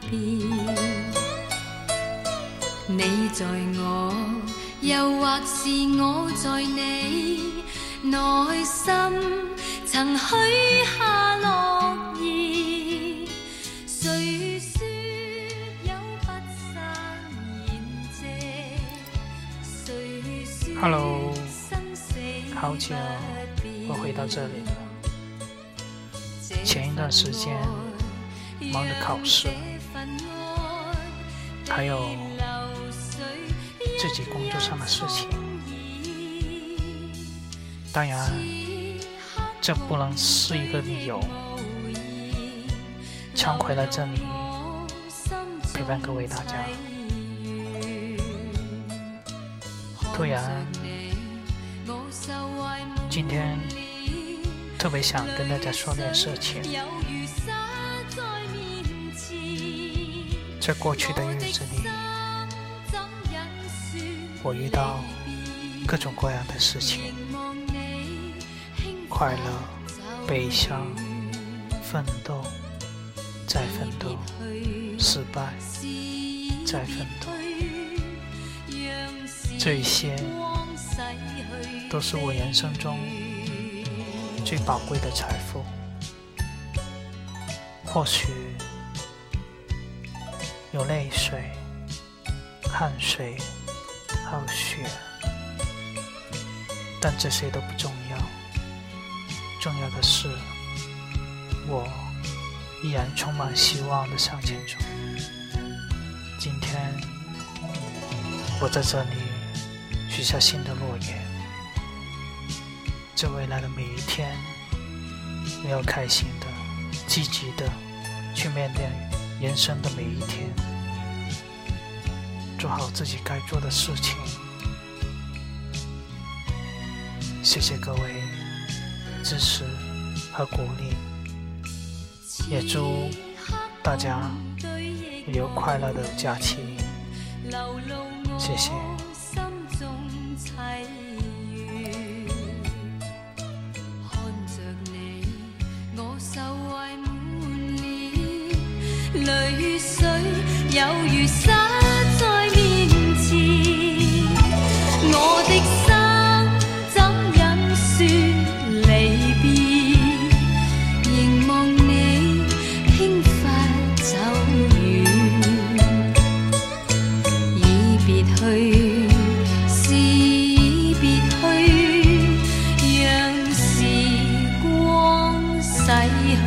遍。你在我，又或是我在你内心，曾许下诺言。有不散筵席？好久不我回到这里了。前一段时间忙着考试，还有自己工作上的事情。当然，这不能是一个理由，常回来这里陪伴各位大家。突然，今天特别想跟大家说点事情。在过去的日子里，我遇到各种各样的事情，快乐、悲伤、奋斗、再奋斗、失败、再奋斗，这些都是我人生中最宝贵的财富。或许有泪水、汗水，还有血，但这些都不重要。重要的是，我依然充满希望的向前走。今天，我在这里许下新的诺言，在未来的每一天，我要开心的、积极的去面对人生的每一天，做好自己该做的事情。谢谢各位支持和鼓励，也祝大家有快乐的假期。谢谢。看着你，我泪水有如洒在面前我的心怎忍说离别凝望你轻快走远。已别去是已别去让时光洗去